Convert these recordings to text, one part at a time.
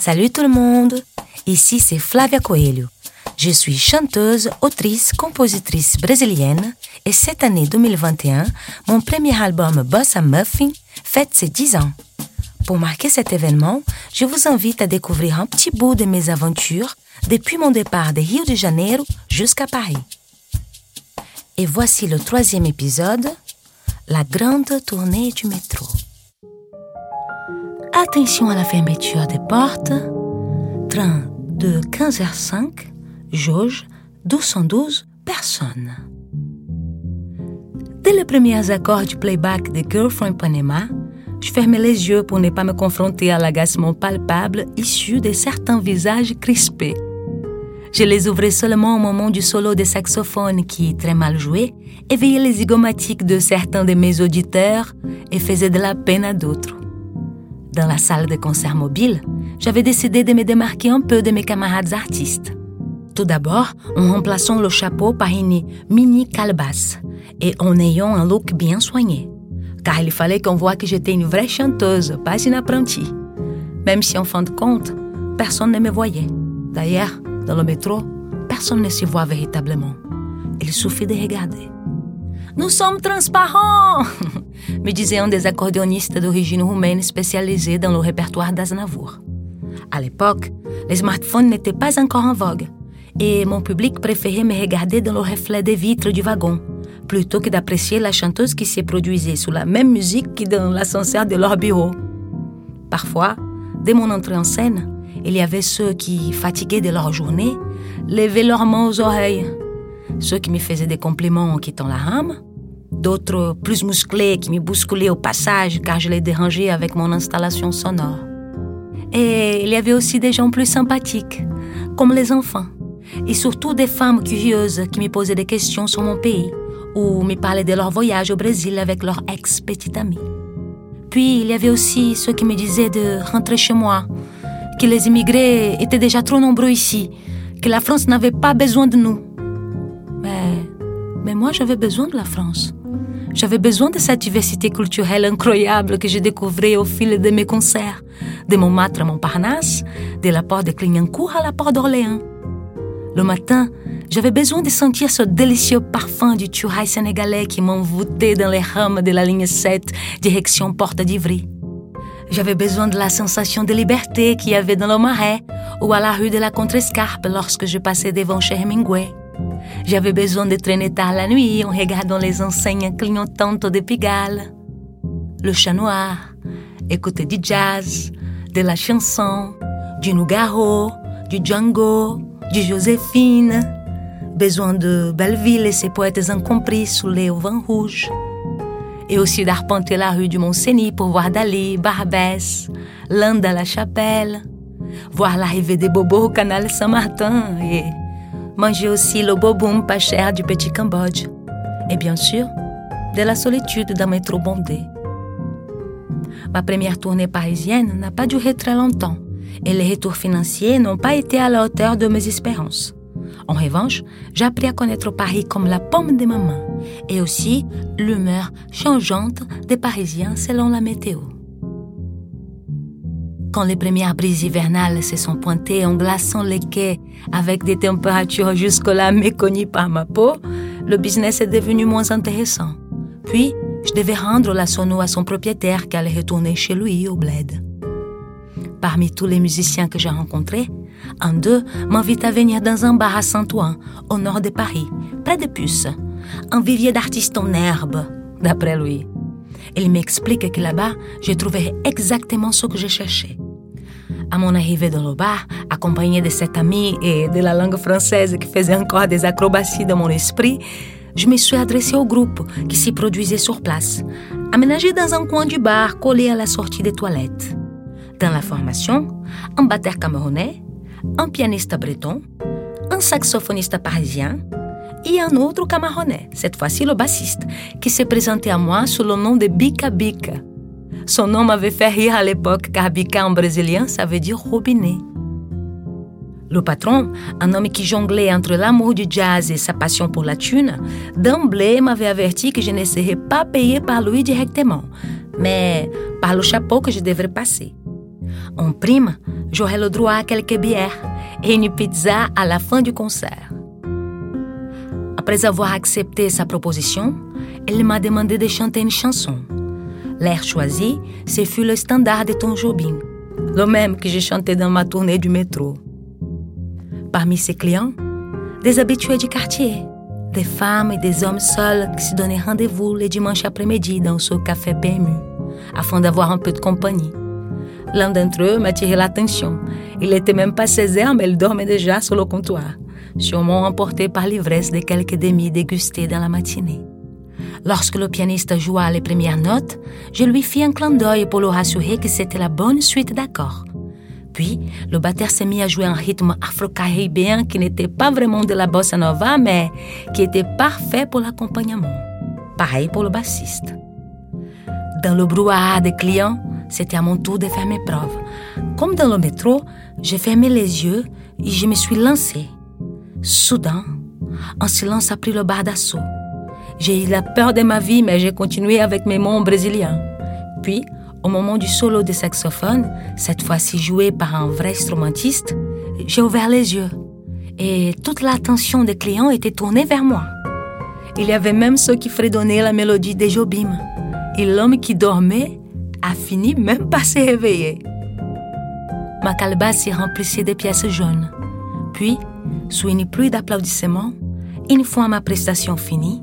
Salut tout le monde, ici c'est Flavia Coelho. Je suis chanteuse, autrice, compositrice brésilienne et cette année 2021, mon premier album Bossa Muffin fête ses 10 ans. Pour marquer cet événement, je vous invite à découvrir un petit bout de mes aventures depuis mon départ de Rio de Janeiro jusqu'à Paris. Et voici le troisième épisode, la grande tournée du métro. Attention à la fermeture des portes. Train de 15h05, jauge 212 personnes. Dès les premiers accords du playback de Girlfriend Panama, je fermais les yeux pour ne pas me confronter à l'agacement palpable issu de certains visages crispés. Je les ouvrais seulement au moment du solo de saxophone qui, très mal joué, éveillait les zygomatiques de certains de mes auditeurs et faisait de la peine à d'autres. Dans la salle de concert mobile, j'avais décidé de me démarquer un peu de mes camarades artistes. Tout d'abord, en remplaçant le chapeau par une mini calebasse et en ayant un look bien soigné. Car il fallait qu'on voie que j'étais une vraie chanteuse, pas une apprentie. Même si en fin de compte, personne ne me voyait. D'ailleurs, dans le métro, personne ne s'y voit véritablement. Il suffit de regarder. Nous sommes transparents me disait un des accordéonistes d'origine roumaine spécialisés dans le répertoire d'Aznavour. À l'époque, les smartphones n'étaient pas encore en vogue et mon public préférait me regarder dans le reflet des vitres du wagon plutôt que d'apprécier la chanteuse qui s'y produisait sous la même musique que dans l'ascenseur de leur bureau. Parfois, dès mon entrée en scène, il y avait ceux qui, fatigués de leur journée, levaient leurs mains aux oreilles. Ceux qui me faisaient des compliments en quittant la rame, d'autres plus musclés qui me bousculaient au passage car je les dérangeais avec mon installation sonore. Et il y avait aussi des gens plus sympathiques, comme les enfants, et surtout des femmes curieuses qui me posaient des questions sur mon pays ou me parlaient de leur voyage au Brésil avec leur ex-petite amie. Puis il y avait aussi ceux qui me disaient de rentrer chez moi, que les immigrés étaient déjà trop nombreux ici, que la France n'avait pas besoin de nous. Mais, mais moi j'avais besoin de la France. J'avais besoin de cette diversité culturelle incroyable que j'ai découvrais au fil de mes concerts, de Montmartre à Montparnasse, de la porte de Clignancourt à la porte d'Orléans. Le matin, j'avais besoin de sentir ce délicieux parfum du churrail sénégalais qui m'envoûtait dans les rames de la ligne 7, direction Porte d'Ivry. J'avais besoin de la sensation de liberté qu'il y avait dans le marais ou à la rue de la Contrescarpe lorsque je passais devant chez. J'avais besoin de traîner tard la nuit en regardant les enseignes clignotantes de Pigalle. Le chat noir, écouter du jazz, de la chanson, du Nougaro, du Django, du Joséphine. Besoin de Belleville et ses poètes incompris sous les vin rouge. Et aussi d'arpenter la rue du Mont-Cenis pour voir Dali, Barbès, Landa la Chapelle, voir l'arrivée des bobos au canal Saint-Martin et manger aussi le boboum pas cher du petit Cambodge. Et bien sûr, de la solitude d'un métro bondé. Ma première tournée parisienne n'a pas duré très longtemps et les retours financiers n'ont pas été à la hauteur de mes espérances. En revanche, j'ai appris à connaître Paris comme la pomme de ma main et aussi l'humeur changeante des Parisiens selon la météo. Quand les premières brises hivernales se sont pointées en glaçant les quais avec des températures jusque-là méconnues par ma peau, le business est devenu moins intéressant. Puis, je devais rendre la sono à son propriétaire qui allait retourner chez lui au bled. Parmi tous les musiciens que j'ai rencontrés, un d'eux m'invite à venir dans un bar à Saint-Ouen, au nord de Paris, près de Puce. Un vivier d'artistes en herbe, d'après lui. Il m'explique que là-bas, j'ai trouvé exactement ce que je cherchais. À mon arrivée dans le bar, accompagné de cet ami et de la langue française qui faisait encore des acrobaties dans mon esprit, je me suis adressée au groupe qui s'y produisait sur place, aménagé dans un coin du bar collé à la sortie des toilettes. Dans la formation, un batteur camerounais, un pianiste breton, un saxophoniste parisien et un autre camerounais, cette fois-ci le bassiste, qui s'est présenté à moi sous le nom de Bika Bika. Son nom m'avait fait rire à l'époque car Bika en brésilien, ça veut dire robinet. Le patron, un homme qui jonglait entre l'amour du jazz et sa passion pour la thune, d'emblée m'avait averti que je ne serais pas payé par lui directement, mais par le chapeau que je devrais passer. En prime, J'aurai le droit à quelques bières et une pizza à la fin du concert. Après avoir accepté sa proposition, elle m'a demandé de chanter une chanson. L'air choisi, ce fut le standard de Tom Jobim, le même que j'ai chanté dans ma tournée du métro. Parmi ses clients, des habitués du quartier, des femmes et des hommes seuls qui se donnaient rendez-vous les dimanches après-midi dans ce café PMU, afin d'avoir un peu de compagnie. L'un d'entre eux m'a tiré l'attention. Il n'était même pas 16 heures, mais il dormait déjà sur le comptoir, sûrement emporté par l'ivresse de quelques demi dégustés dans la matinée. Lorsque le pianiste joua les premières notes, je lui fis un clin d'œil pour le rassurer que c'était la bonne suite d'accords. Puis, le batteur s'est mis à jouer un rythme afro-caribéen qui n'était pas vraiment de la bossa nova, mais qui était parfait pour l'accompagnement. Pareil pour le bassiste. Dans le brouhaha des clients, c'était à mon tour de faire mes preuves. Comme dans le métro, j'ai fermé les yeux et je me suis lancée. Soudain, un silence a pris le bar d'assaut. J'ai eu la peur de ma vie, mais j'ai continué avec mes mots brésiliens. Puis, au moment du solo de saxophone, cette fois-ci joué par un vrai instrumentiste, j'ai ouvert les yeux et toute l'attention des clients était tournée vers moi. Il y avait même ceux qui fredonnaient la mélodie des Jobim. Et l'homme qui dormait a fini même par se réveiller. Ma calebasse s'y remplissait de pièces jaunes. Puis, sous une pluie d'applaudissements, une fois ma prestation finie,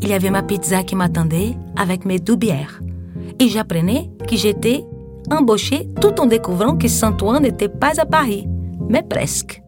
il y avait ma pizza qui m'attendait avec mes deux bières. Et j'apprenais que j'étais embauchée tout en découvrant que Saint-Ouen n'était pas à Paris, mais presque.